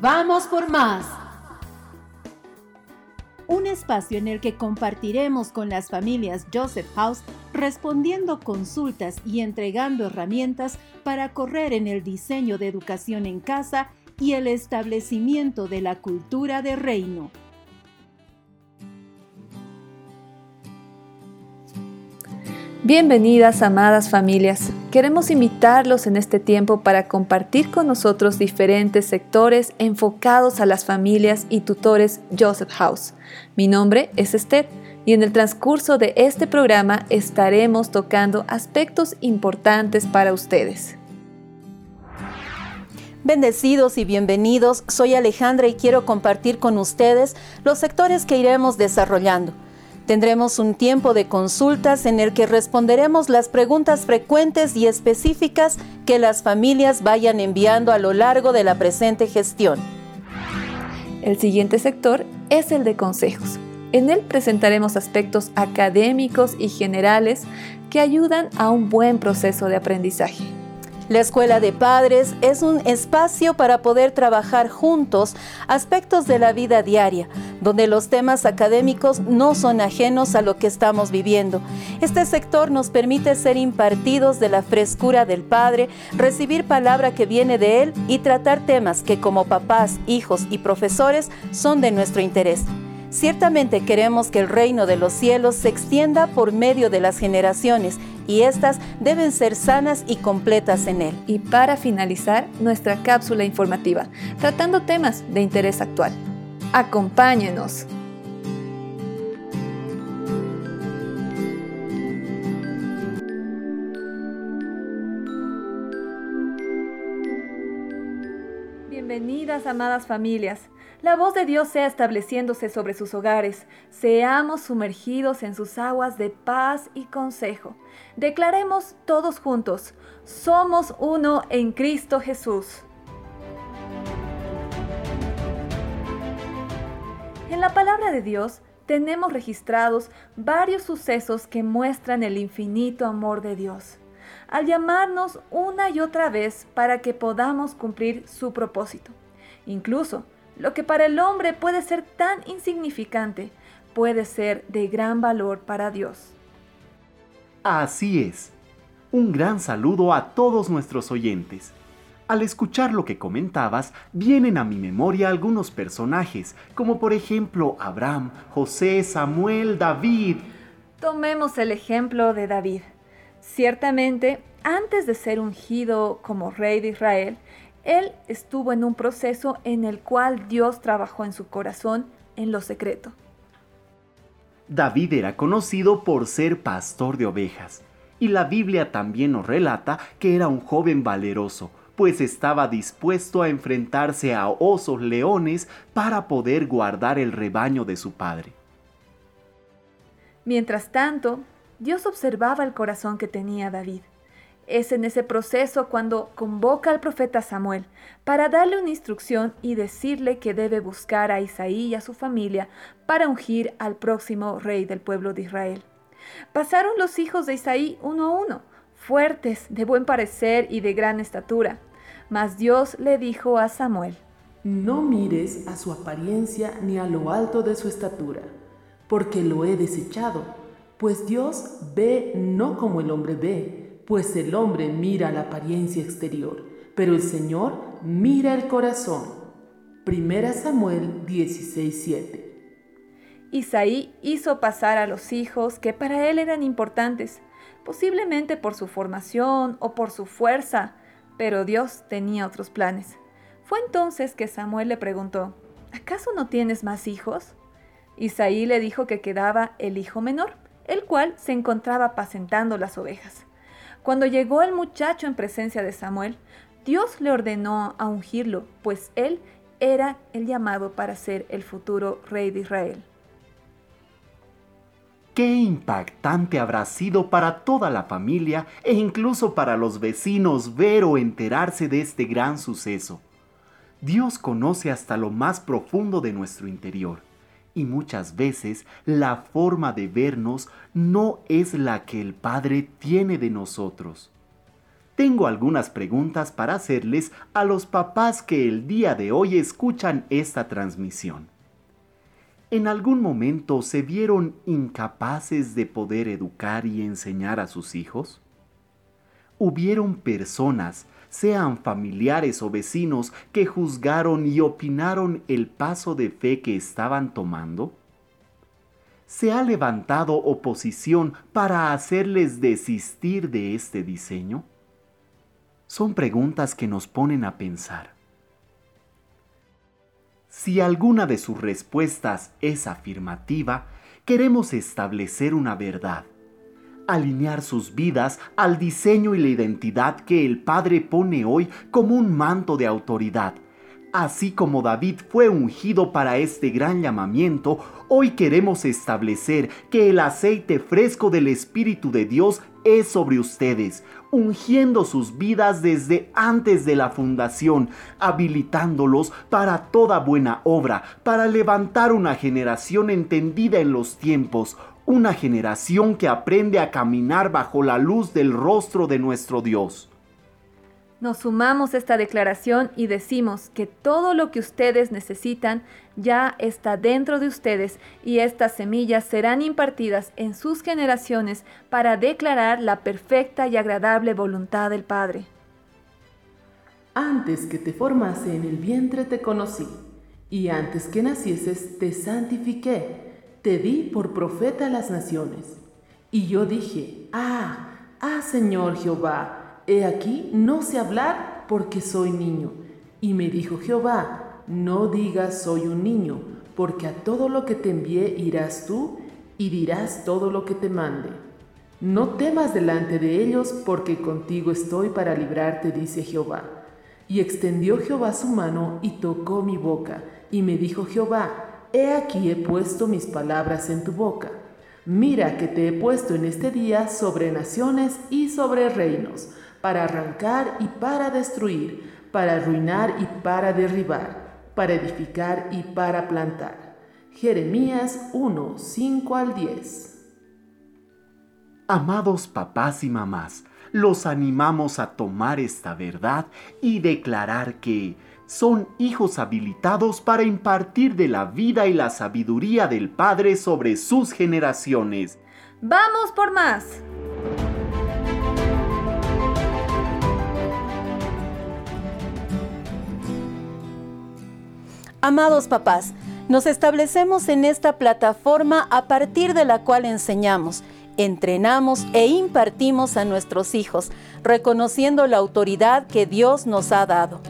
Vamos por más. Un espacio en el que compartiremos con las familias Joseph House respondiendo consultas y entregando herramientas para correr en el diseño de educación en casa y el establecimiento de la cultura de reino. Bienvenidas, amadas familias. Queremos invitarlos en este tiempo para compartir con nosotros diferentes sectores enfocados a las familias y tutores Joseph House. Mi nombre es Esther y en el transcurso de este programa estaremos tocando aspectos importantes para ustedes. Bendecidos y bienvenidos, soy Alejandra y quiero compartir con ustedes los sectores que iremos desarrollando. Tendremos un tiempo de consultas en el que responderemos las preguntas frecuentes y específicas que las familias vayan enviando a lo largo de la presente gestión. El siguiente sector es el de consejos. En él presentaremos aspectos académicos y generales que ayudan a un buen proceso de aprendizaje. La escuela de padres es un espacio para poder trabajar juntos aspectos de la vida diaria, donde los temas académicos no son ajenos a lo que estamos viviendo. Este sector nos permite ser impartidos de la frescura del Padre, recibir palabra que viene de Él y tratar temas que como papás, hijos y profesores son de nuestro interés. Ciertamente queremos que el reino de los cielos se extienda por medio de las generaciones y éstas deben ser sanas y completas en él. Y para finalizar, nuestra cápsula informativa, tratando temas de interés actual. Acompáñenos. Bienvenidas, amadas familias. La voz de Dios sea estableciéndose sobre sus hogares. Seamos sumergidos en sus aguas de paz y consejo. Declaremos todos juntos, somos uno en Cristo Jesús. En la palabra de Dios tenemos registrados varios sucesos que muestran el infinito amor de Dios, al llamarnos una y otra vez para que podamos cumplir su propósito. Incluso, lo que para el hombre puede ser tan insignificante, puede ser de gran valor para Dios. Así es. Un gran saludo a todos nuestros oyentes. Al escuchar lo que comentabas, vienen a mi memoria algunos personajes, como por ejemplo Abraham, José, Samuel, David. Tomemos el ejemplo de David. Ciertamente, antes de ser ungido como rey de Israel, él estuvo en un proceso en el cual Dios trabajó en su corazón en lo secreto. David era conocido por ser pastor de ovejas, y la Biblia también nos relata que era un joven valeroso, pues estaba dispuesto a enfrentarse a osos leones para poder guardar el rebaño de su padre. Mientras tanto, Dios observaba el corazón que tenía David es en ese proceso cuando convoca al profeta Samuel para darle una instrucción y decirle que debe buscar a Isaí y a su familia para ungir al próximo rey del pueblo de Israel. Pasaron los hijos de Isaí uno a uno, fuertes, de buen parecer y de gran estatura. Mas Dios le dijo a Samuel, No mires a su apariencia ni a lo alto de su estatura, porque lo he desechado, pues Dios ve no como el hombre ve, pues el hombre mira la apariencia exterior, pero el Señor mira el corazón. Primera Samuel 16:7. Isaí hizo pasar a los hijos que para él eran importantes, posiblemente por su formación o por su fuerza, pero Dios tenía otros planes. Fue entonces que Samuel le preguntó, ¿acaso no tienes más hijos? Isaí le dijo que quedaba el hijo menor, el cual se encontraba apacentando las ovejas. Cuando llegó el muchacho en presencia de Samuel, Dios le ordenó a ungirlo, pues él era el llamado para ser el futuro rey de Israel. Qué impactante habrá sido para toda la familia e incluso para los vecinos ver o enterarse de este gran suceso. Dios conoce hasta lo más profundo de nuestro interior y muchas veces la forma de vernos no es la que el Padre tiene de nosotros. tengo algunas preguntas para hacerles a los papás que el día de hoy escuchan esta transmisión. ¿En algún momento se vieron incapaces de poder educar y enseñar a sus hijos? ¿Hubieron personas, sean familiares o vecinos, que juzgaron y opinaron el paso de fe que estaban tomando? ¿Se ha levantado oposición para hacerles desistir de este diseño? Son preguntas que nos ponen a pensar. Si alguna de sus respuestas es afirmativa, queremos establecer una verdad, alinear sus vidas al diseño y la identidad que el Padre pone hoy como un manto de autoridad. Así como David fue ungido para este gran llamamiento, hoy queremos establecer que el aceite fresco del Espíritu de Dios es sobre ustedes, ungiendo sus vidas desde antes de la fundación, habilitándolos para toda buena obra, para levantar una generación entendida en los tiempos, una generación que aprende a caminar bajo la luz del rostro de nuestro Dios. Nos sumamos a esta declaración y decimos que todo lo que ustedes necesitan ya está dentro de ustedes y estas semillas serán impartidas en sus generaciones para declarar la perfecta y agradable voluntad del Padre. Antes que te formase en el vientre te conocí, y antes que nacieses te santifiqué, te di por profeta a las naciones. Y yo dije, ah, ah Señor Jehová, He aquí, no sé hablar porque soy niño. Y me dijo Jehová, no digas soy un niño, porque a todo lo que te envié irás tú y dirás todo lo que te mande. No temas delante de ellos, porque contigo estoy para librarte, dice Jehová. Y extendió Jehová su mano y tocó mi boca, y me dijo Jehová, He aquí he puesto mis palabras en tu boca. Mira que te he puesto en este día sobre naciones y sobre reinos para arrancar y para destruir, para arruinar y para derribar, para edificar y para plantar. Jeremías 1, 5 al 10. Amados papás y mamás, los animamos a tomar esta verdad y declarar que son hijos habilitados para impartir de la vida y la sabiduría del Padre sobre sus generaciones. ¡Vamos por más! Amados papás, nos establecemos en esta plataforma a partir de la cual enseñamos, entrenamos e impartimos a nuestros hijos, reconociendo la autoridad que Dios nos ha dado.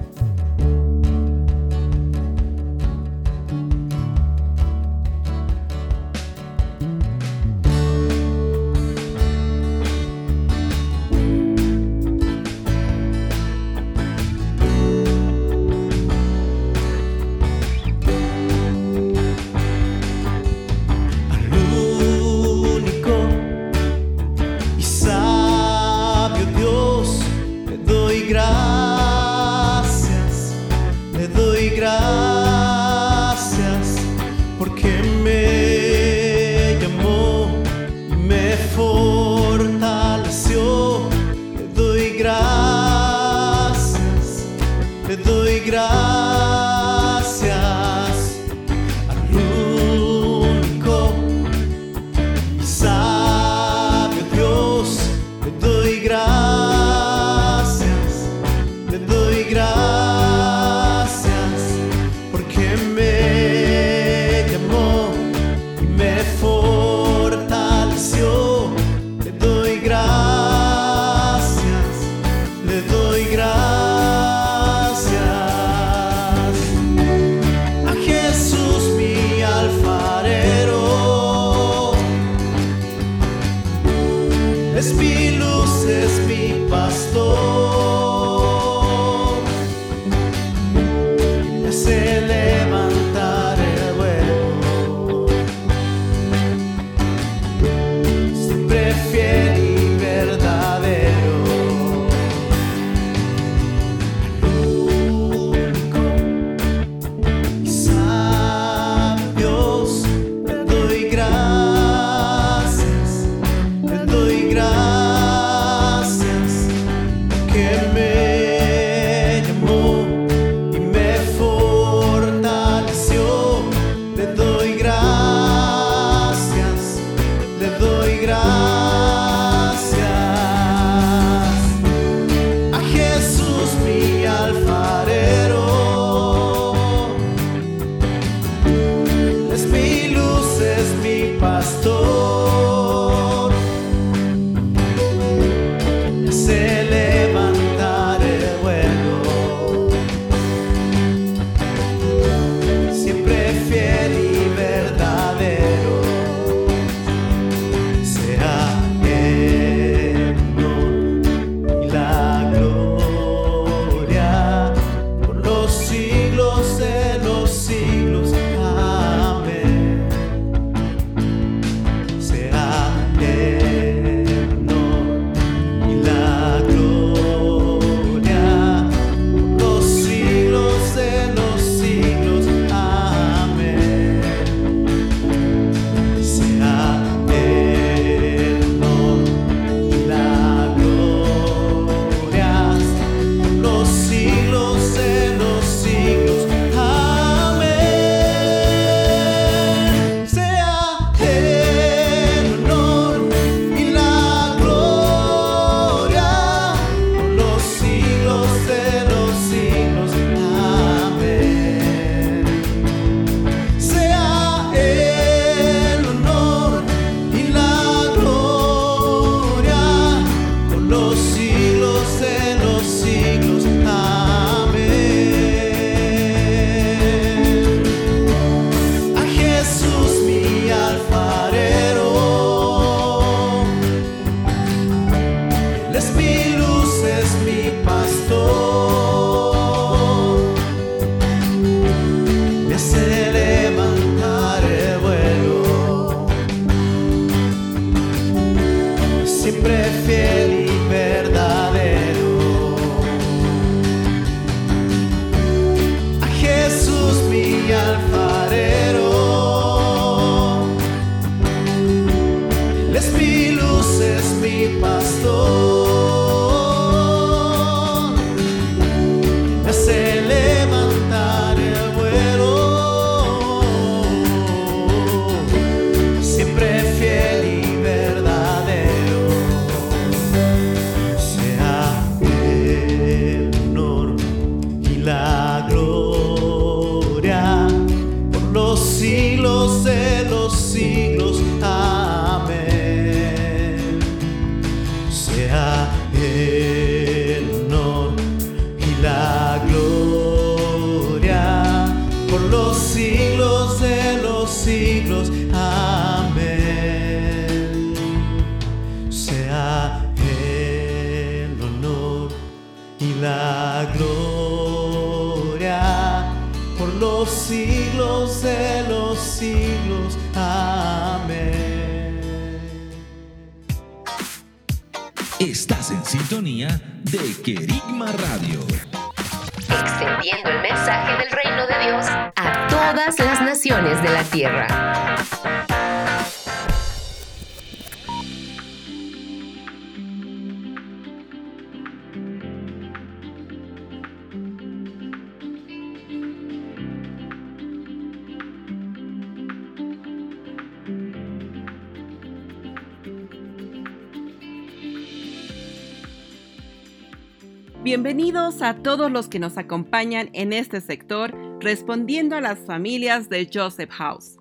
A todos los que nos acompañan en este sector respondiendo a las familias de Joseph House.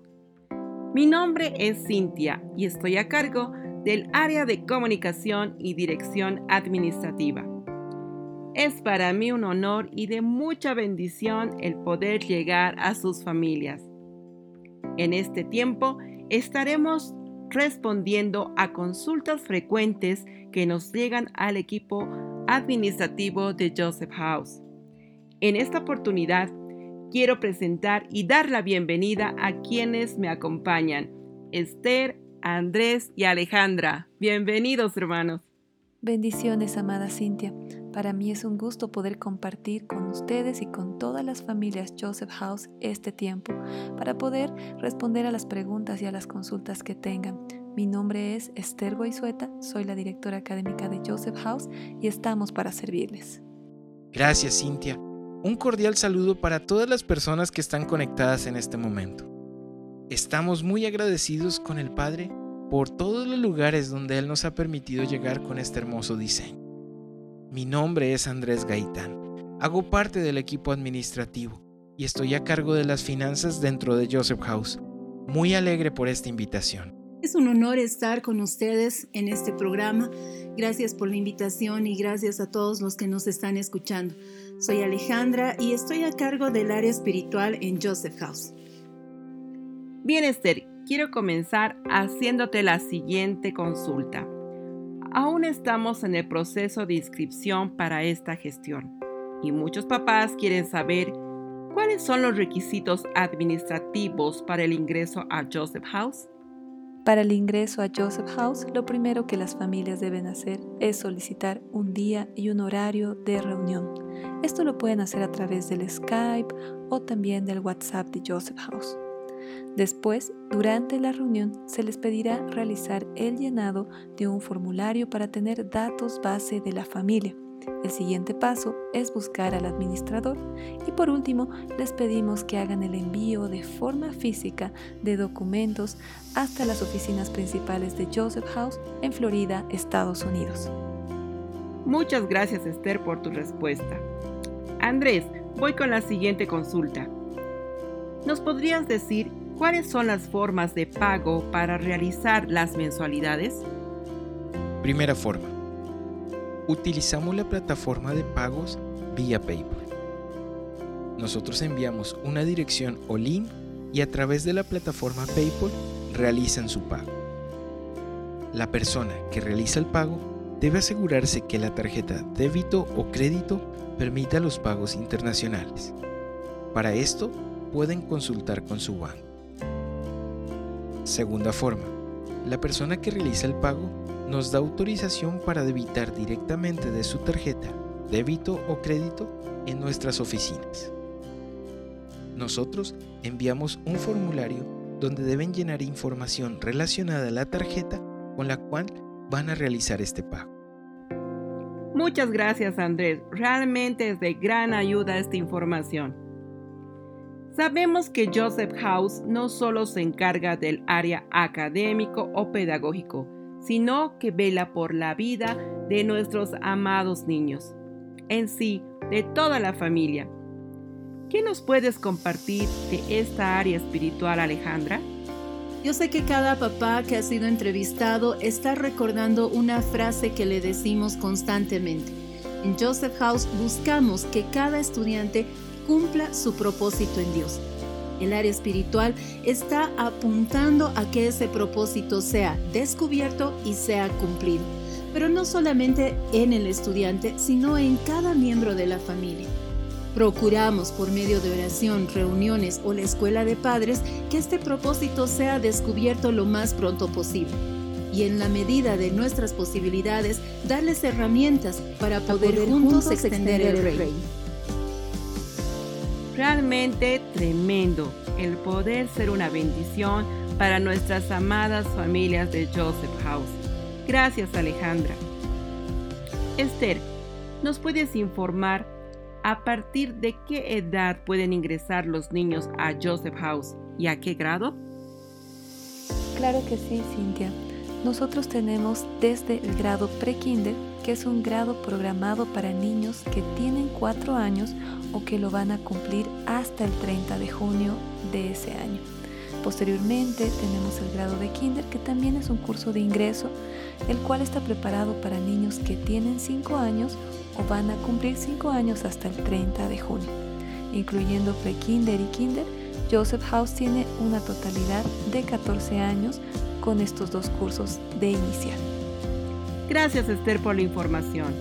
Mi nombre es Cintia y estoy a cargo del área de comunicación y dirección administrativa. Es para mí un honor y de mucha bendición el poder llegar a sus familias. En este tiempo estaremos respondiendo a consultas frecuentes que nos llegan al equipo administrativo de Joseph House. En esta oportunidad, quiero presentar y dar la bienvenida a quienes me acompañan, Esther, Andrés y Alejandra. Bienvenidos, hermanos. Bendiciones, amada Cintia. Para mí es un gusto poder compartir con ustedes y con todas las familias Joseph House este tiempo para poder responder a las preguntas y a las consultas que tengan. Mi nombre es Esther Goizueta, soy la directora académica de Joseph House y estamos para servirles. Gracias, Cintia. Un cordial saludo para todas las personas que están conectadas en este momento. Estamos muy agradecidos con el Padre por todos los lugares donde Él nos ha permitido llegar con este hermoso diseño. Mi nombre es Andrés Gaitán. Hago parte del equipo administrativo y estoy a cargo de las finanzas dentro de Joseph House. Muy alegre por esta invitación. Es un honor estar con ustedes en este programa. Gracias por la invitación y gracias a todos los que nos están escuchando. Soy Alejandra y estoy a cargo del área espiritual en Joseph House. Bien, Esther, quiero comenzar haciéndote la siguiente consulta. Aún estamos en el proceso de inscripción para esta gestión y muchos papás quieren saber cuáles son los requisitos administrativos para el ingreso a Joseph House. Para el ingreso a Joseph House, lo primero que las familias deben hacer es solicitar un día y un horario de reunión. Esto lo pueden hacer a través del Skype o también del WhatsApp de Joseph House. Después, durante la reunión, se les pedirá realizar el llenado de un formulario para tener datos base de la familia el siguiente paso es buscar al administrador y por último les pedimos que hagan el envío de forma física de documentos hasta las oficinas principales de Joseph House en Florida, Estados Unidos. Muchas gracias Esther por tu respuesta. Andrés, voy con la siguiente consulta. ¿Nos podrías decir cuáles son las formas de pago para realizar las mensualidades? Primera forma utilizamos la plataforma de pagos vía PayPal. Nosotros enviamos una dirección o link y a través de la plataforma PayPal realizan su pago. La persona que realiza el pago debe asegurarse que la tarjeta débito o crédito permita los pagos internacionales. Para esto, pueden consultar con su banco. Segunda forma, la persona que realiza el pago nos da autorización para debitar directamente de su tarjeta, débito o crédito en nuestras oficinas. Nosotros enviamos un formulario donde deben llenar información relacionada a la tarjeta con la cual van a realizar este pago. Muchas gracias Andrés, realmente es de gran ayuda esta información. Sabemos que Joseph House no solo se encarga del área académico o pedagógico, sino que vela por la vida de nuestros amados niños, en sí, de toda la familia. ¿Qué nos puedes compartir de esta área espiritual, Alejandra? Yo sé que cada papá que ha sido entrevistado está recordando una frase que le decimos constantemente. En Joseph House buscamos que cada estudiante cumpla su propósito en Dios. El área espiritual está apuntando a que ese propósito sea descubierto y sea cumplido, pero no solamente en el estudiante, sino en cada miembro de la familia. Procuramos por medio de oración, reuniones o la escuela de padres que este propósito sea descubierto lo más pronto posible y en la medida de nuestras posibilidades darles herramientas para poder, juntos, extender, el reino. Realmente tremendo el poder ser una bendición para nuestras amadas familias de Joseph House. Gracias Alejandra. Esther, ¿nos puedes informar ¿A partir de qué edad pueden ingresar los niños a Joseph House y a qué grado? Claro que sí, Cintia. Nosotros tenemos desde el grado pre-kinder, que es un grado programado para niños que tienen cuatro años o que lo van a cumplir hasta el 30 de junio de ese año. Posteriormente tenemos el grado de kinder, que también es un curso de ingreso, el cual está preparado para niños que tienen 5 años o van a cumplir 5 años hasta el 30 de junio. Incluyendo pre-kinder y kinder, Joseph House tiene una totalidad de 14 años con estos dos cursos de inicial. Gracias Esther por la información.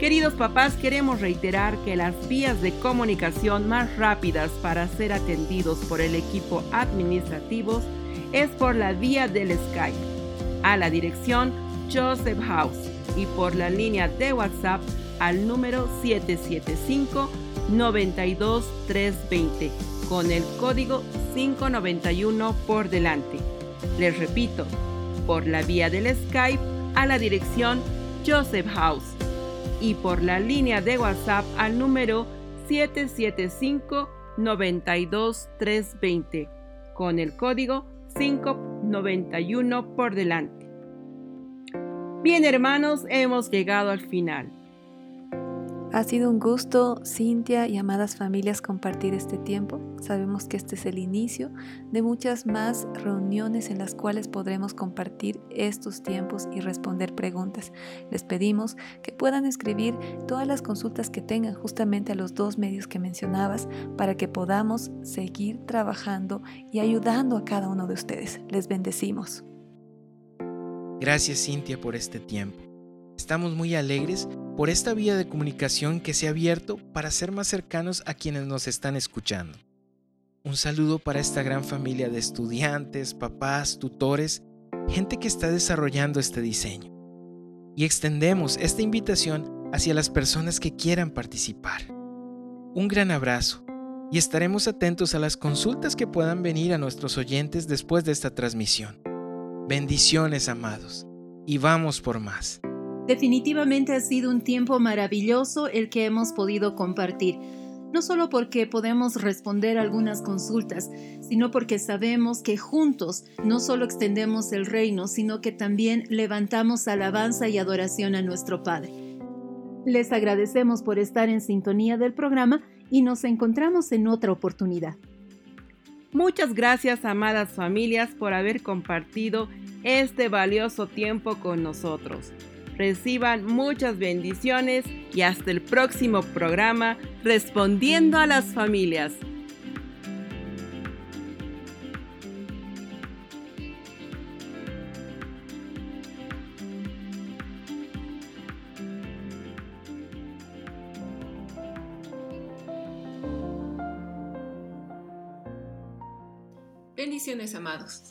Queridos papás, queremos reiterar que las vías de comunicación más rápidas para ser atendidos por el equipo administrativo es por la vía del Skype a la dirección Joseph House y por la línea de WhatsApp al número 775 92320 con el código 591 por delante. Les repito, por la vía del Skype a la dirección Joseph House y por la línea de WhatsApp al número 775 92320 con el código 591 por delante. Bien hermanos, hemos llegado al final. Ha sido un gusto, Cintia y amadas familias, compartir este tiempo. Sabemos que este es el inicio de muchas más reuniones en las cuales podremos compartir estos tiempos y responder preguntas. Les pedimos que puedan escribir todas las consultas que tengan justamente a los dos medios que mencionabas para que podamos seguir trabajando y ayudando a cada uno de ustedes. Les bendecimos. Gracias Cintia por este tiempo. Estamos muy alegres por esta vía de comunicación que se ha abierto para ser más cercanos a quienes nos están escuchando. Un saludo para esta gran familia de estudiantes, papás, tutores, gente que está desarrollando este diseño. Y extendemos esta invitación hacia las personas que quieran participar. Un gran abrazo y estaremos atentos a las consultas que puedan venir a nuestros oyentes después de esta transmisión. Bendiciones, amados, y vamos por más. Definitivamente ha sido un tiempo maravilloso el que hemos podido compartir, no solo porque podemos responder algunas consultas, sino porque sabemos que juntos no solo extendemos el reino, sino que también levantamos alabanza y adoración a nuestro Padre. Les agradecemos por estar en sintonía del programa y nos encontramos en otra oportunidad. Muchas gracias, amadas familias, por haber compartido este valioso tiempo con nosotros. Reciban muchas bendiciones y hasta el próximo programa Respondiendo a las Familias. Bendiciones amados.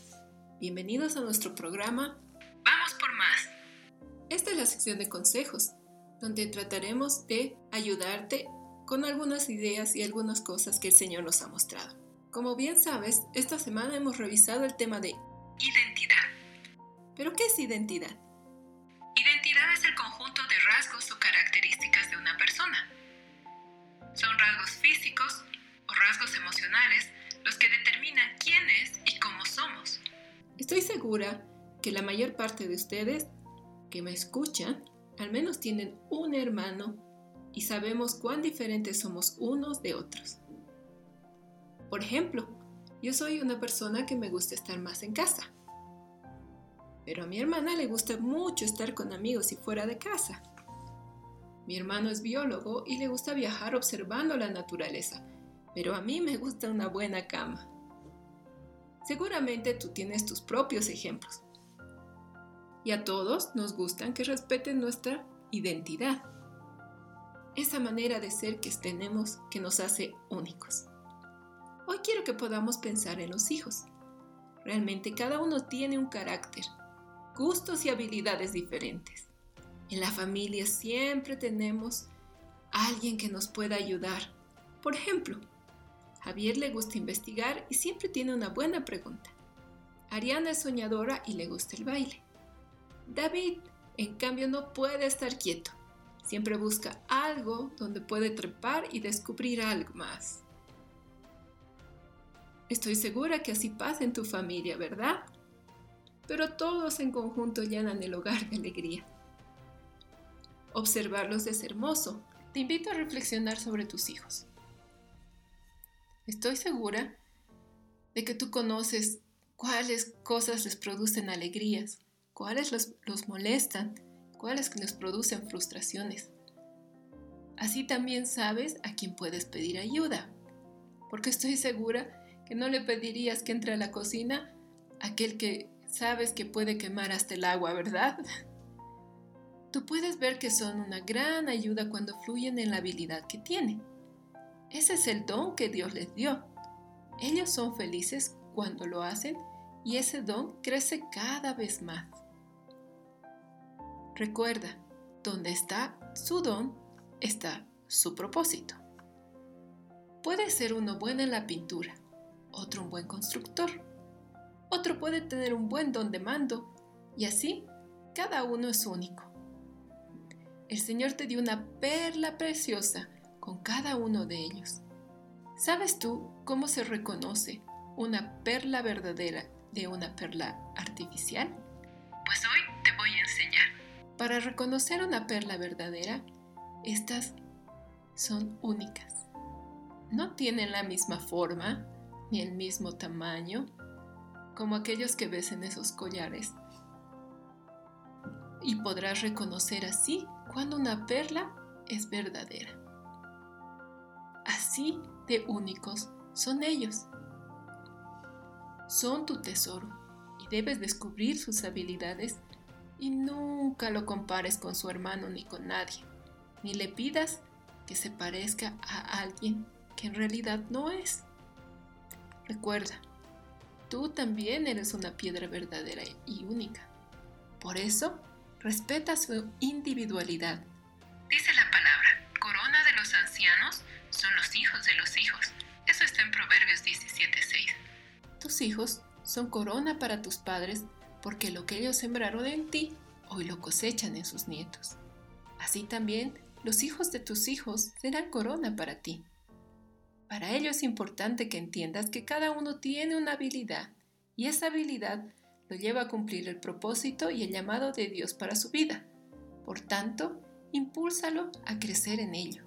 Bienvenidos a nuestro programa la sección de consejos, donde trataremos de ayudarte con algunas ideas y algunas cosas que el Señor nos ha mostrado. Como bien sabes, esta semana hemos revisado el tema de identidad. ¿Pero qué es identidad? Identidad es el conjunto de rasgos o características de una persona. Son rasgos físicos o rasgos emocionales los que determinan quién es y cómo somos. Estoy segura que la mayor parte de ustedes que me escuchan al menos tienen un hermano y sabemos cuán diferentes somos unos de otros. Por ejemplo, yo soy una persona que me gusta estar más en casa. Pero a mi hermana le gusta mucho estar con amigos y fuera de casa. Mi hermano es biólogo y le gusta viajar observando la naturaleza, pero a mí me gusta una buena cama. Seguramente tú tienes tus propios ejemplos. Y a todos nos gustan que respeten nuestra identidad. Esa manera de ser que tenemos que nos hace únicos. Hoy quiero que podamos pensar en los hijos. Realmente cada uno tiene un carácter, gustos y habilidades diferentes. En la familia siempre tenemos alguien que nos pueda ayudar. Por ejemplo, Javier le gusta investigar y siempre tiene una buena pregunta. Ariana es soñadora y le gusta el baile. David, en cambio, no puede estar quieto. Siempre busca algo donde puede trepar y descubrir algo más. Estoy segura que así pasa en tu familia, ¿verdad? Pero todos en conjunto llenan el hogar de alegría. Observarlos es hermoso. Te invito a reflexionar sobre tus hijos. Estoy segura de que tú conoces cuáles cosas les producen alegrías, cuáles los, los molestan, cuáles les producen frustraciones. Así también sabes a quién puedes pedir ayuda, porque estoy segura que no le pedirías que entre a la cocina aquel que sabes que puede quemar hasta el agua, ¿verdad? Tú puedes ver que son una gran ayuda cuando fluyen en la habilidad que tienen. Ese es el don que Dios les dio. Ellos son felices cuando lo hacen y ese don crece cada vez más. Recuerda, donde está su don, está su propósito. Puede ser uno bueno en la pintura, otro un buen constructor. Otro puede tener un buen don de mando y así cada uno es único. El Señor te dio una perla preciosa con cada uno de ellos. ¿Sabes tú cómo se reconoce una perla verdadera de una perla artificial? Para reconocer una perla verdadera, estas son únicas. No tienen la misma forma, ni el mismo tamaño como aquellos que ves en esos collares. Y podrás reconocer así cuando una perla es verdadera. Así de únicos son ellos. Son tu tesoro y debes descubrir sus habilidades y nunca lo compares con su hermano ni con nadie, ni le pidas que se parezca a alguien que en realidad no es. Recuerda, tú también eres una piedra verdadera y única. Por eso, respeta su individualidad. Dice la palabra, corona de los ancianos son los hijos de los hijos. Eso está en Proverbios 17:6. Tus hijos son corona para tus padres porque lo que ellos sembraron en ti, hoy lo cosechan en sus nietos. Así también, los hijos de tus hijos serán corona para ti. Para ello es importante que entiendas que cada uno tiene una habilidad y esa habilidad lo lleva a cumplir el propósito y el llamado de Dios para su vida. Por tanto, impúlsalo a crecer en ello.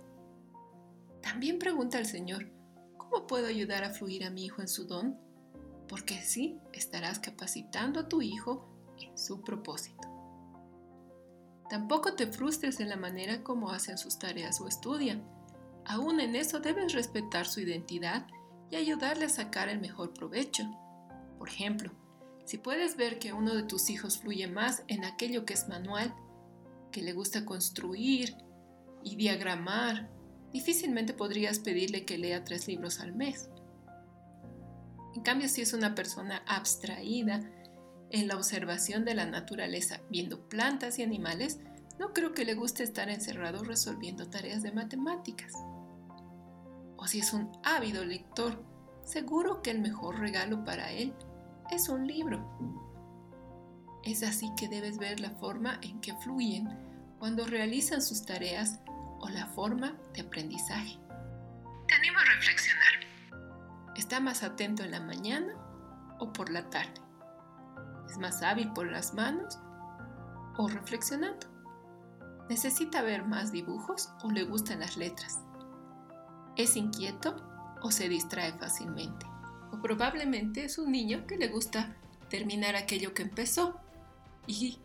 También pregunta al Señor, ¿cómo puedo ayudar a fluir a mi hijo en su don? Porque así estarás capacitando a tu hijo en su propósito. Tampoco te frustres en la manera como hacen sus tareas o estudian Aún en eso debes respetar su identidad y ayudarle a sacar el mejor provecho. Por ejemplo, si puedes ver que uno de tus hijos fluye más en aquello que es manual, que le gusta construir y diagramar, difícilmente podrías pedirle que lea tres libros al mes. En cambio, si es una persona abstraída en la observación de la naturaleza, viendo plantas y animales, no creo que le guste estar encerrado resolviendo tareas de matemáticas. O si es un ávido lector, seguro que el mejor regalo para él es un libro. Es así que debes ver la forma en que fluyen cuando realizan sus tareas o la forma de aprendizaje. Te animo a reflexionar. ¿Está más atento en la mañana o por la tarde? ¿Es más hábil por las manos o reflexionando? ¿Necesita ver más dibujos o le gustan las letras? ¿Es inquieto o se distrae fácilmente? O probablemente es un niño que le gusta terminar aquello que empezó y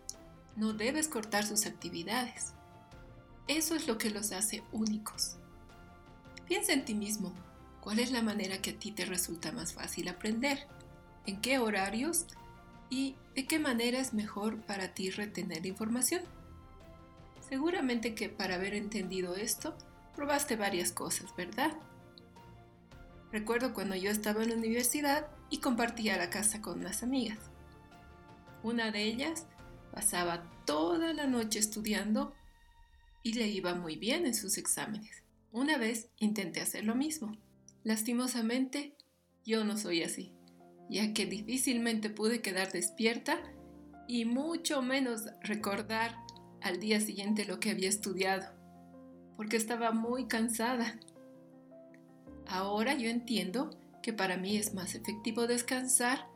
no debes cortar sus actividades. Eso es lo que los hace únicos. Piensa en ti mismo. ¿Cuál es la manera que a ti te resulta más fácil aprender? ¿En qué horarios? ¿Y de qué manera es mejor para ti retener información? Seguramente que para haber entendido esto, probaste varias cosas, ¿verdad? Recuerdo cuando yo estaba en la universidad y compartía la casa con unas amigas. Una de ellas pasaba toda la noche estudiando y le iba muy bien en sus exámenes. Una vez intenté hacer lo mismo. Lastimosamente, yo no soy así, ya que difícilmente pude quedar despierta y mucho menos recordar al día siguiente lo que había estudiado, porque estaba muy cansada. Ahora yo entiendo que para mí es más efectivo descansar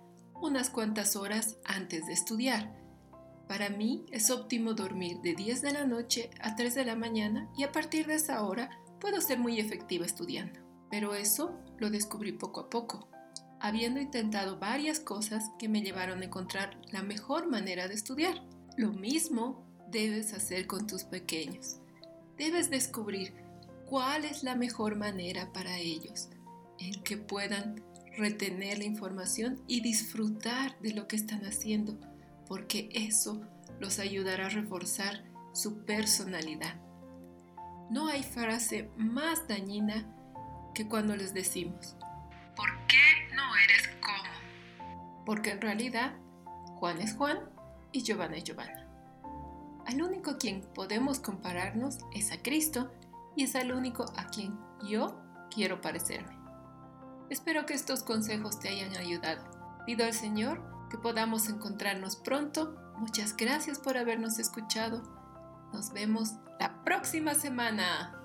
unas cuantas horas antes de estudiar. Para mí es óptimo dormir de 10 de la noche a 3 de la mañana y a partir de esa hora puedo ser muy efectiva estudiando. Pero eso lo descubrí poco a poco, habiendo intentado varias cosas que me llevaron a encontrar la mejor manera de estudiar. Lo mismo debes hacer con tus pequeños. Debes descubrir cuál es la mejor manera para ellos, en que puedan retener la información y disfrutar de lo que están haciendo, porque eso los ayudará a reforzar su personalidad. No hay frase más dañina que cuando les decimos, ¿por qué no eres como? Porque en realidad Juan es Juan y Giovanna es Giovanna. Al único a quien podemos compararnos es a Cristo y es al único a quien yo quiero parecerme. Espero que estos consejos te hayan ayudado. Pido al Señor que podamos encontrarnos pronto. Muchas gracias por habernos escuchado. Nos vemos la próxima semana.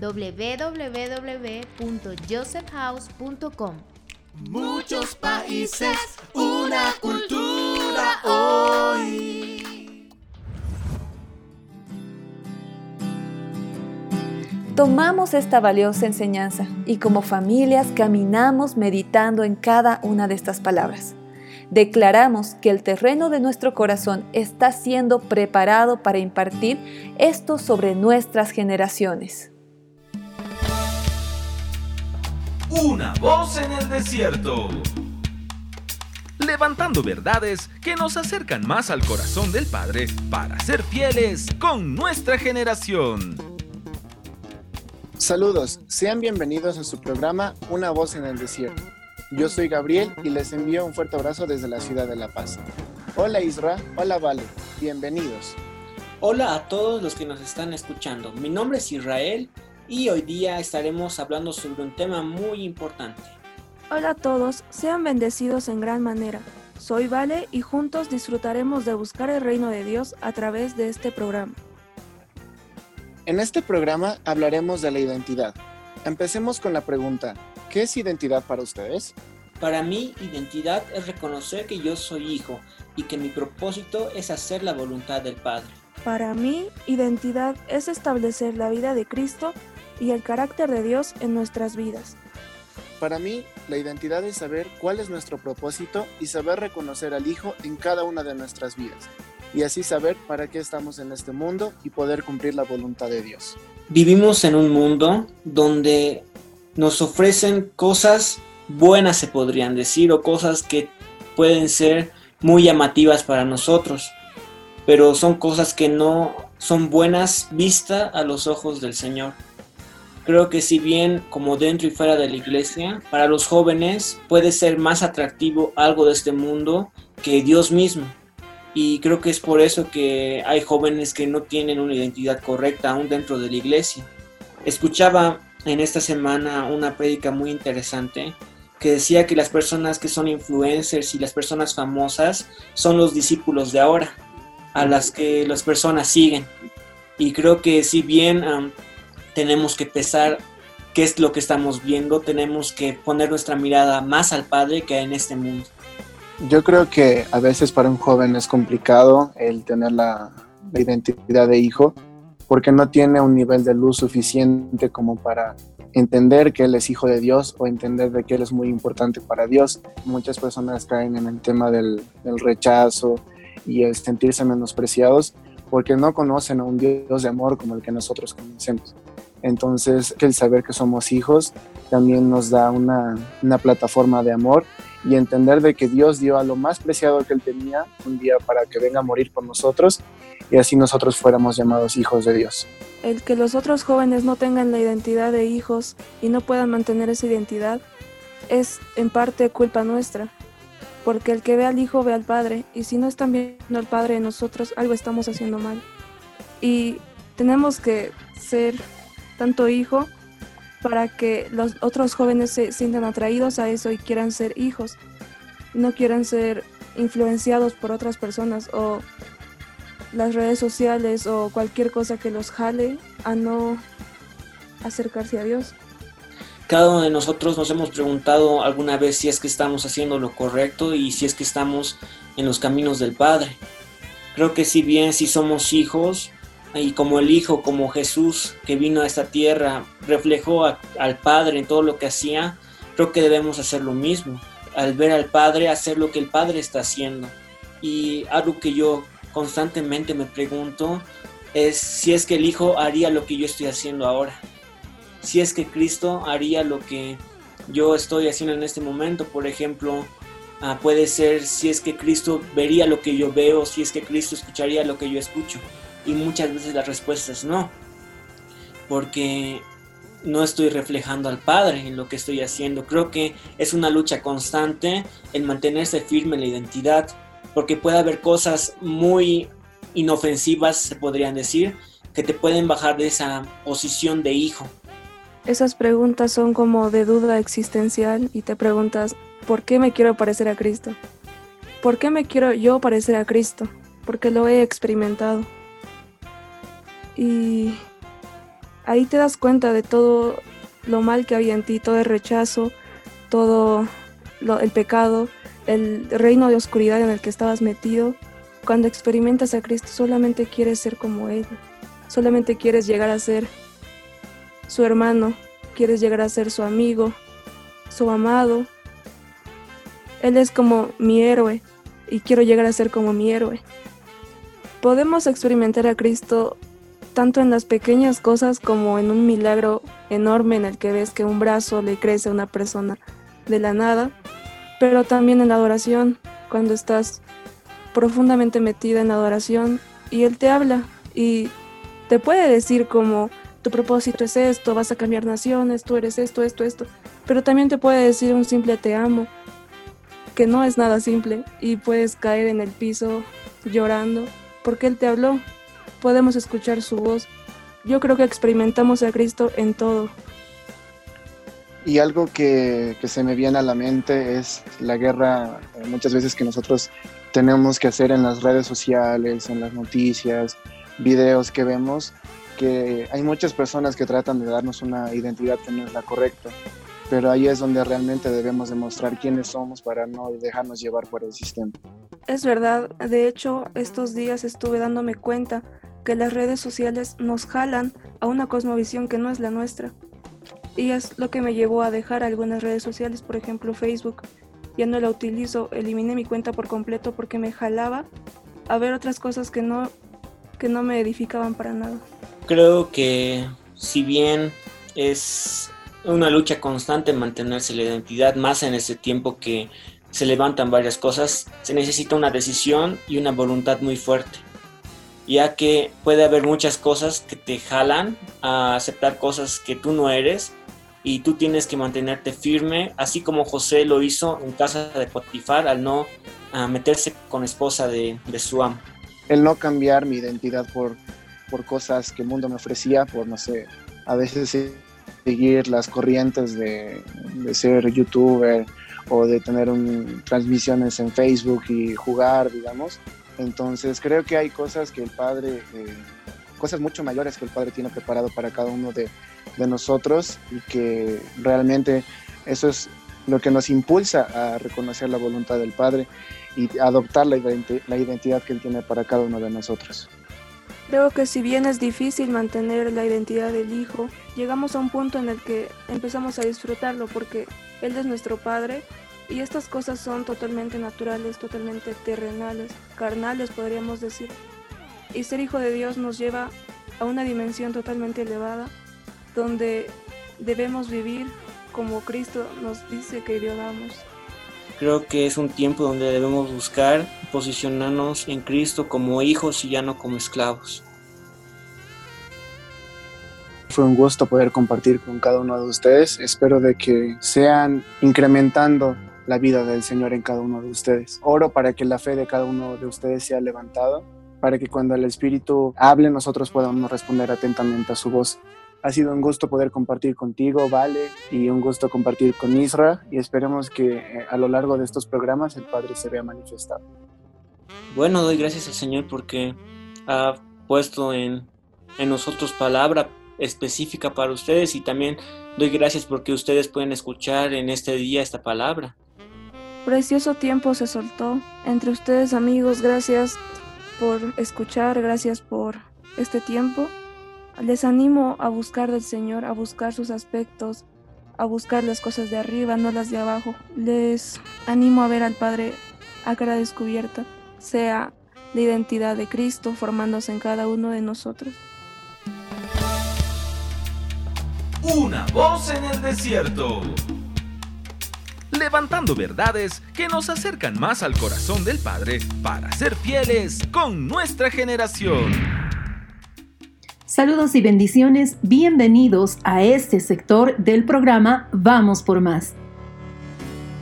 www.josephhouse.com. Muchos países, una cultura hoy. Tomamos esta valiosa enseñanza y como familias caminamos meditando en cada una de estas palabras. Declaramos que el terreno de nuestro corazón está siendo preparado para impartir esto sobre nuestras generaciones. Una voz en el desierto. Levantando verdades que nos acercan más al corazón del Padre para ser fieles con nuestra generación. Saludos, sean bienvenidos a su programa Una voz en el desierto. Yo soy Gabriel y les envío un fuerte abrazo desde la ciudad de La Paz. Hola Isra, hola Vale, bienvenidos. Hola a todos los que nos están escuchando. Mi nombre es Israel y hoy día estaremos hablando sobre un tema muy importante. Hola a todos, sean bendecidos en gran manera. Soy Vale y juntos disfrutaremos de buscar el reino de Dios a través de este programa. En este programa hablaremos de la identidad. Empecemos con la pregunta, ¿qué es identidad para ustedes? Para mí, identidad es reconocer que yo soy hijo y que mi propósito es hacer la voluntad del Padre. Para mí, identidad es establecer la vida de Cristo y el carácter de Dios en nuestras vidas. Para mí, la identidad es saber cuál es nuestro propósito y saber reconocer al Hijo en cada una de nuestras vidas, y así saber para qué estamos en este mundo y poder cumplir la voluntad de Dios. Vivimos en un mundo donde nos ofrecen cosas buenas, se podrían decir, o cosas que pueden ser muy llamativas para nosotros, pero son cosas que no son buenas vista a los ojos del Señor. Creo que si bien como dentro y fuera de la iglesia, para los jóvenes puede ser más atractivo algo de este mundo que Dios mismo. Y creo que es por eso que hay jóvenes que no tienen una identidad correcta aún dentro de la iglesia. Escuchaba en esta semana una prédica muy interesante que decía que las personas que son influencers y las personas famosas son los discípulos de ahora, a las que las personas siguen. Y creo que si bien tenemos que pesar qué es lo que estamos viendo, tenemos que poner nuestra mirada más al Padre que en este mundo. Yo creo que a veces para un joven es complicado el tener la, la identidad de hijo porque no tiene un nivel de luz suficiente como para entender que él es hijo de Dios o entender de que él es muy importante para Dios. Muchas personas caen en el tema del, del rechazo y el sentirse menospreciados porque no conocen a un Dios de amor como el que nosotros conocemos. Entonces, el saber que somos hijos también nos da una, una, plataforma de amor y entender de que Dios dio a lo más preciado que Él tenía un día para que venga a morir por nosotros y así nosotros fuéramos llamados hijos de Dios. El que los otros jóvenes no tengan la identidad de hijos y no puedan mantener esa identidad es en parte culpa nuestra, porque el que ve al hijo ve al padre y si no están viendo al padre en nosotros, algo estamos haciendo mal. Y tenemos que ser tanto hijo para que los otros jóvenes se sientan atraídos a eso y quieran ser hijos, no quieran ser influenciados por otras personas o las redes sociales o cualquier cosa que los jale a no acercarse a Dios. Cada uno de nosotros nos hemos preguntado alguna vez si es que estamos haciendo lo correcto y si es que estamos en los caminos del Padre. Creo que si bien si somos hijos, y como el Hijo, como Jesús que vino a esta tierra, reflejó al Padre en todo lo que hacía, creo que debemos hacer lo mismo. Al ver al Padre, hacer lo que el Padre está haciendo. Y algo que yo constantemente me pregunto es si es que el Hijo haría lo que yo estoy haciendo ahora. Si es que Cristo haría lo que yo estoy haciendo en este momento. Por ejemplo, uh, puede ser si es que Cristo vería lo que yo veo, si es que Cristo escucharía lo que yo escucho y muchas veces la respuesta es no, porque no estoy reflejando al Padre en lo que estoy haciendo. Creo que es una lucha constante en mantenerse firme en la identidad, porque puede haber cosas muy inofensivas, se podrían decir, que te pueden bajar de esa posición de hijo. Esas preguntas son como de duda existencial y te preguntas, ¿por qué me quiero parecer a Cristo? ¿Por qué me quiero yo parecer a Cristo? Porque lo he experimentado. Y ahí te das cuenta de todo lo mal que había en ti, todo el rechazo, todo lo, el pecado, el reino de oscuridad en el que estabas metido. Cuando experimentas a Cristo solamente quieres ser como Él, solamente quieres llegar a ser su hermano, quieres llegar a ser su amigo, su amado. Él es como mi héroe y quiero llegar a ser como mi héroe. Podemos experimentar a Cristo tanto en las pequeñas cosas como en un milagro enorme en el que ves que un brazo le crece a una persona de la nada, pero también en la adoración, cuando estás profundamente metida en la adoración y Él te habla y te puede decir como tu propósito es esto, vas a cambiar naciones, tú eres esto, esto, esto, pero también te puede decir un simple te amo, que no es nada simple y puedes caer en el piso llorando porque Él te habló podemos escuchar su voz. Yo creo que experimentamos a Cristo en todo. Y algo que, que, se me viene a la mente es la guerra eh, muchas veces que nosotros tenemos que hacer en las redes sociales, en las noticias, videos que vemos, que hay muchas personas que tratan de darnos una identidad que no es la correcta, pero ahí es donde realmente debemos demostrar quiénes somos para no dejarnos llevar por el sistema. Es verdad, de hecho estos días estuve dándome cuenta que las redes sociales nos jalan a una cosmovisión que no es la nuestra. Y es lo que me llevó a dejar algunas redes sociales, por ejemplo Facebook. Ya no la utilizo, eliminé mi cuenta por completo porque me jalaba a ver otras cosas que no, que no me edificaban para nada. Creo que si bien es una lucha constante mantenerse la identidad, más en este tiempo que se levantan varias cosas, se necesita una decisión y una voluntad muy fuerte ya que puede haber muchas cosas que te jalan a aceptar cosas que tú no eres y tú tienes que mantenerte firme, así como José lo hizo en casa de Potifar al no meterse con esposa de, su amo. El no cambiar mi identidad por, por cosas que el mundo me ofrecía, por no sé, a veces seguir las corrientes de, ser youtuber o de tener transmisiones en Facebook y jugar, digamos, entonces creo que hay cosas que el Padre, eh, cosas mucho mayores que el Padre tiene preparado para cada uno de, nosotros y que realmente eso es lo que nos impulsa a reconocer la voluntad del Padre y adoptar la, la identidad que Él tiene para cada uno de nosotros. Creo que si bien es difícil mantener la identidad del Hijo, llegamos a un punto en el que empezamos a disfrutarlo porque Él es nuestro Padre y estas cosas son totalmente naturales, totalmente terrenales, carnales podríamos decir. Y ser hijo de Dios nos lleva a una dimensión totalmente elevada, donde debemos vivir como Cristo nos dice que vivamos. Creo que es un tiempo donde debemos buscar posicionarnos en Cristo como hijos y ya no como esclavos. Fue un gusto poder compartir con cada uno de ustedes. Espero de que sean incrementando la vida del Señor en cada uno de ustedes. Oro para que la fe de cada uno de ustedes sea levantado, para que cuando el Espíritu hable nosotros podamos responder atentamente a su voz. Ha sido un gusto poder compartir contigo, Vale, y un gusto compartir con Isra, y esperemos que eh, a lo largo de estos programas el Padre se vea manifestado. Bueno, doy gracias al Señor porque ha puesto en, en nosotros palabra específica para ustedes y también doy gracias porque ustedes pueden escuchar en este día esta palabra. Precioso tiempo se soltó entre ustedes amigos, gracias por escuchar, gracias por este tiempo. Les animo a buscar del Señor, a buscar sus aspectos, a buscar las cosas de arriba, no las de abajo. Les animo a ver al Padre a cara descubierta, sea la identidad de Cristo formándose en cada uno de nosotros. Una voz en el desierto levantando verdades que nos acercan más al corazón del Padre para ser fieles con nuestra generación. Saludos y bendiciones, bienvenidos a este sector del programa Vamos por Más.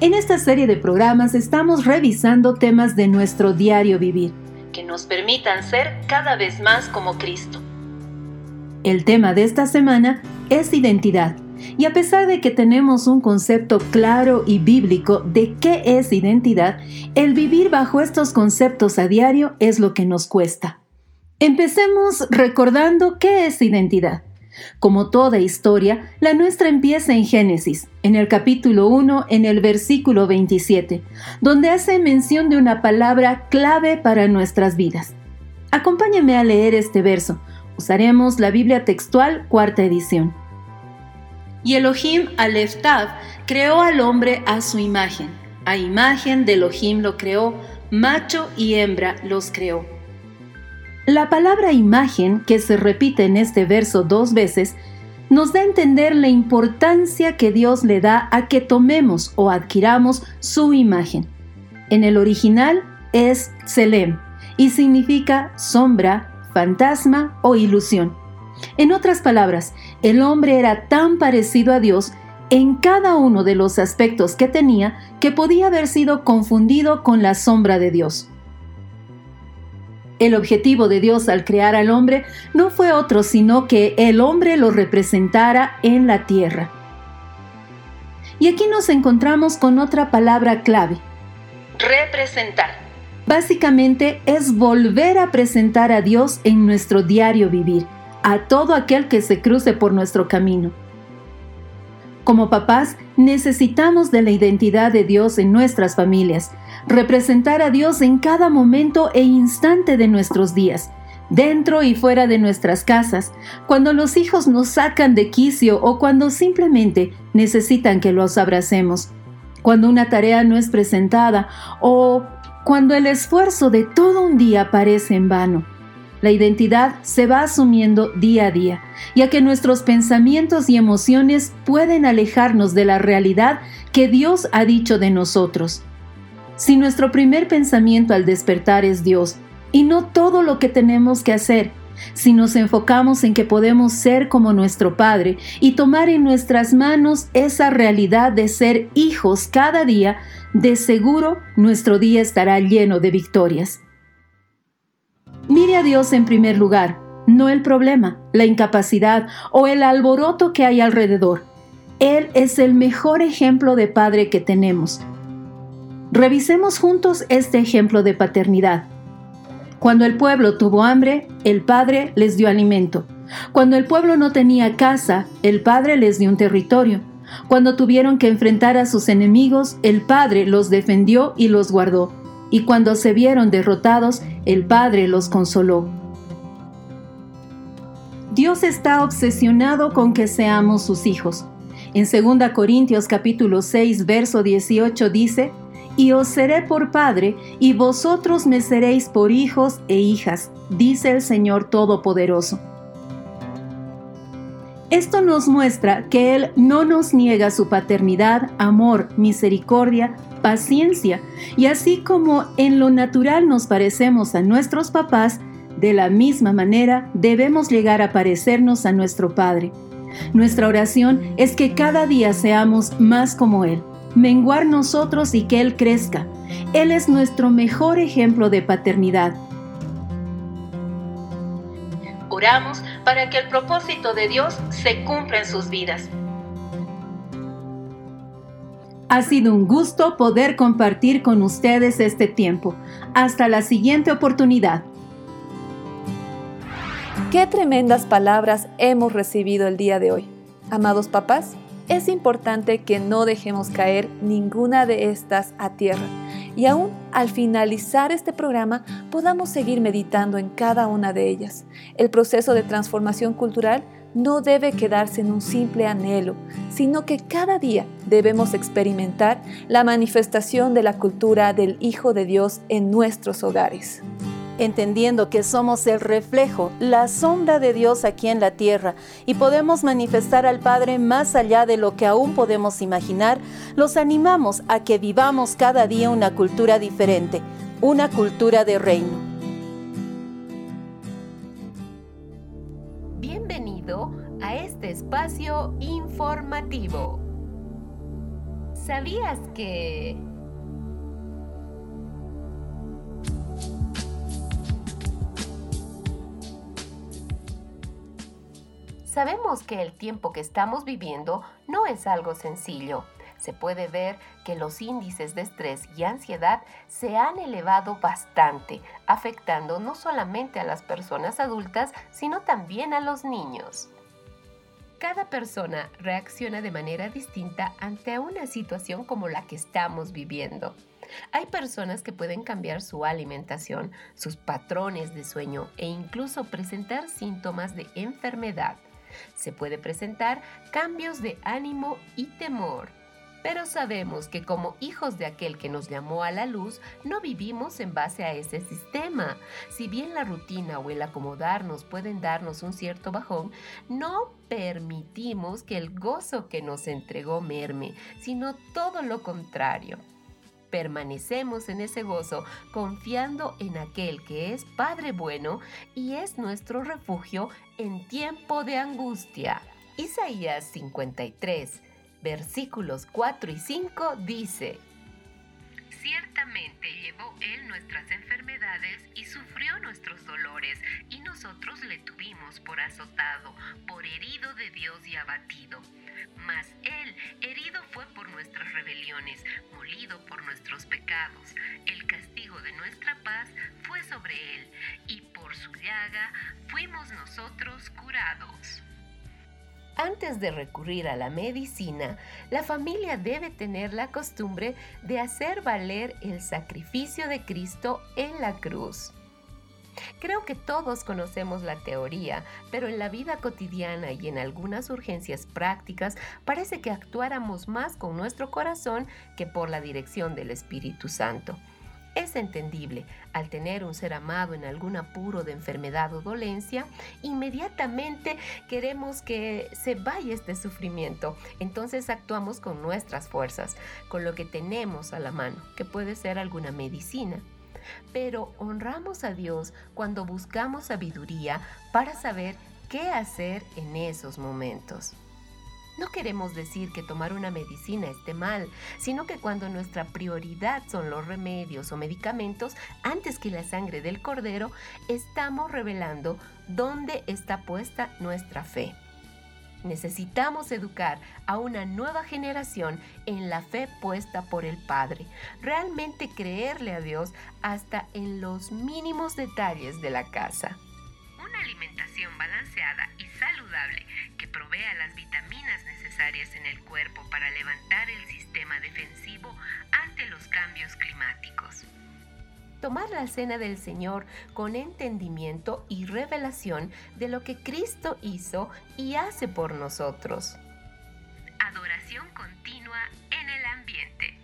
En esta serie de programas estamos revisando temas de nuestro diario vivir que nos permitan ser cada vez más como Cristo. El tema de esta semana es identidad y a pesar de que tenemos un concepto claro y bíblico de qué es identidad, el vivir bajo estos conceptos a diario es lo que nos cuesta. Empecemos recordando qué es identidad. Como toda historia, la nuestra empieza en Génesis, en el capítulo 1, en el versículo 27, donde hace mención de una palabra clave para nuestras vidas. Acompáñame a leer este verso. Usaremos la Biblia textual, cuarta edición. Y Elohim Aleftav creó al hombre a su imagen. A imagen de Elohim lo creó, macho y hembra los creó. La palabra imagen, que se repite en este verso dos veces, nos da a entender la importancia que Dios le da a que tomemos o adquiramos su imagen. En el original es Selem y significa sombra, fantasma o ilusión. En otras palabras, el hombre era tan parecido a Dios en cada uno de los aspectos que tenía que podía haber sido confundido con la sombra de Dios. El objetivo de Dios al crear al hombre no fue otro sino que el hombre lo representara en la tierra. Y aquí nos encontramos con otra palabra clave. Representar. Básicamente es volver a presentar a Dios en nuestro diario vivir a todo aquel que se cruce por nuestro camino. Como papás, necesitamos de la identidad de Dios en nuestras familias, representar a Dios en cada momento e instante de nuestros días, dentro y fuera de nuestras casas, cuando los hijos nos sacan de quicio o cuando simplemente necesitan que los abracemos, cuando una tarea no es presentada o cuando el esfuerzo de todo un día parece en vano. La identidad se va asumiendo día a día, ya que nuestros pensamientos y emociones pueden alejarnos de la realidad que Dios ha dicho de nosotros. Si nuestro primer pensamiento al despertar es Dios, y no todo lo que tenemos que hacer, si nos enfocamos en que podemos ser como nuestro Padre y tomar en nuestras manos esa realidad de ser hijos cada día, de seguro nuestro día estará lleno de victorias. Mire a Dios en primer lugar, no el problema, la incapacidad o el alboroto que hay alrededor. Él es el mejor ejemplo de padre que tenemos. Revisemos juntos este ejemplo de paternidad. Cuando el pueblo tuvo hambre, el padre les dio alimento. Cuando el pueblo no tenía casa, el padre les dio un territorio. Cuando tuvieron que enfrentar a sus enemigos, el padre los defendió y los guardó y cuando se vieron derrotados, el Padre los consoló. Dios está obsesionado con que seamos sus hijos. En 2 Corintios capítulo 6, verso 18 dice, Y os seré por Padre, y vosotros me seréis por hijos e hijas, dice el Señor Todopoderoso. Esto nos muestra que Él no nos niega su paternidad, amor, misericordia, paciencia, y así como en lo natural nos parecemos a nuestros papás, de la misma manera debemos llegar a parecernos a nuestro Padre. Nuestra oración es que cada día seamos más como Él, menguar nosotros y que Él crezca. Él es nuestro mejor ejemplo de paternidad. Oramos para que el propósito de Dios se cumpla en sus vidas. Ha sido un gusto poder compartir con ustedes este tiempo. Hasta la siguiente oportunidad. Qué tremendas palabras hemos recibido el día de hoy. Amados papás, es importante que no dejemos caer ninguna de estas a tierra y aún al finalizar este programa podamos seguir meditando en cada una de ellas. El proceso de transformación cultural no debe quedarse en un simple anhelo, sino que cada día debemos experimentar la manifestación de la cultura del Hijo de Dios en nuestros hogares. Entendiendo que somos el reflejo, la sombra de Dios aquí en la tierra y podemos manifestar al Padre más allá de lo que aún podemos imaginar, los animamos a que vivamos cada día una cultura diferente, una cultura de reino. Espacio informativo. ¿Sabías que... Sabemos que el tiempo que estamos viviendo no es algo sencillo. Se puede ver que los índices de estrés y ansiedad se han elevado bastante, afectando no solamente a las personas adultas, sino también a los niños. Cada persona reacciona de manera distinta ante una situación como la que estamos viviendo. Hay personas que pueden cambiar su alimentación, sus patrones de sueño e incluso presentar síntomas de enfermedad. Se puede presentar cambios de ánimo y temor pero sabemos que como hijos de aquel que nos llamó a la luz, no vivimos en base a ese sistema. Si bien la rutina o el acomodarnos pueden darnos un cierto bajón, no permitimos que el gozo que nos entregó merme, sino todo lo contrario permanecemos en ese gozo confiando en aquel que es Padre bueno y es nuestro refugio en tiempo de angustia. Isaías 53 versículos 4 y 5 dice, Ciertamente llevó Él nuestras enfermedades y sufrió nuestros dolores, y nosotros le tuvimos por azotado, por herido de Dios y abatido. Mas Él herido fue por nuestras rebeliones, molido por nuestros pecados. El castigo de nuestra paz fue sobre Él, y por su llaga fuimos nosotros curados. Antes de recurrir a la medicina, la familia debe tener la costumbre de hacer valer el sacrificio de Cristo en la cruz. Creo que todos conocemos la teoría, pero en la vida cotidiana y en algunas urgencias prácticas parece que actuáramos más con nuestro corazón que por la dirección del Espíritu Santo. Es entendible, al tener un ser amado en algún apuro de enfermedad o dolencia, inmediatamente queremos que se vaya este sufrimiento. Entonces actuamos con nuestras fuerzas, con lo que tenemos a la mano, que puede ser alguna medicina. Pero honramos a Dios cuando buscamos sabiduría para saber qué hacer en esos momentos. No queremos decir que tomar una medicina esté mal, sino que cuando nuestra prioridad son los remedios o medicamentos antes que la sangre del cordero, estamos revelando dónde está puesta nuestra fe. Necesitamos educar a una nueva generación en la fe puesta por el Padre, realmente creerle a Dios hasta en los mínimos detalles de la casa. Una alimentación balanceada y saludable provea las vitaminas necesarias en el cuerpo para levantar el sistema defensivo ante los cambios climáticos. Tomar la cena del Señor con entendimiento y revelación de lo que Cristo hizo y hace por nosotros. Adoración continua en el ambiente.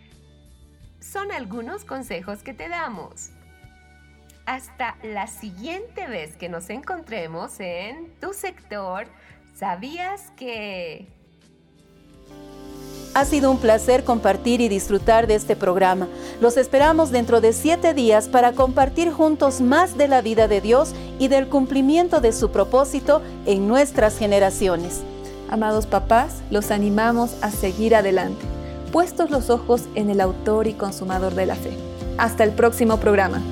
Son algunos consejos que te damos. Hasta la siguiente vez que nos encontremos en tu sector, ¿sabías que... Ha sido un placer compartir y disfrutar de este programa. Los esperamos dentro de siete días para compartir juntos más de la vida de Dios y del cumplimiento de su propósito en nuestras generaciones. Amados papás, los animamos a seguir adelante, puestos los ojos en el autor y consumador de la fe. Hasta el próximo programa.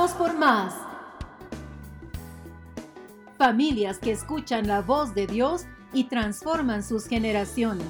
Por más. Familias que escuchan la voz de Dios y transforman sus generaciones.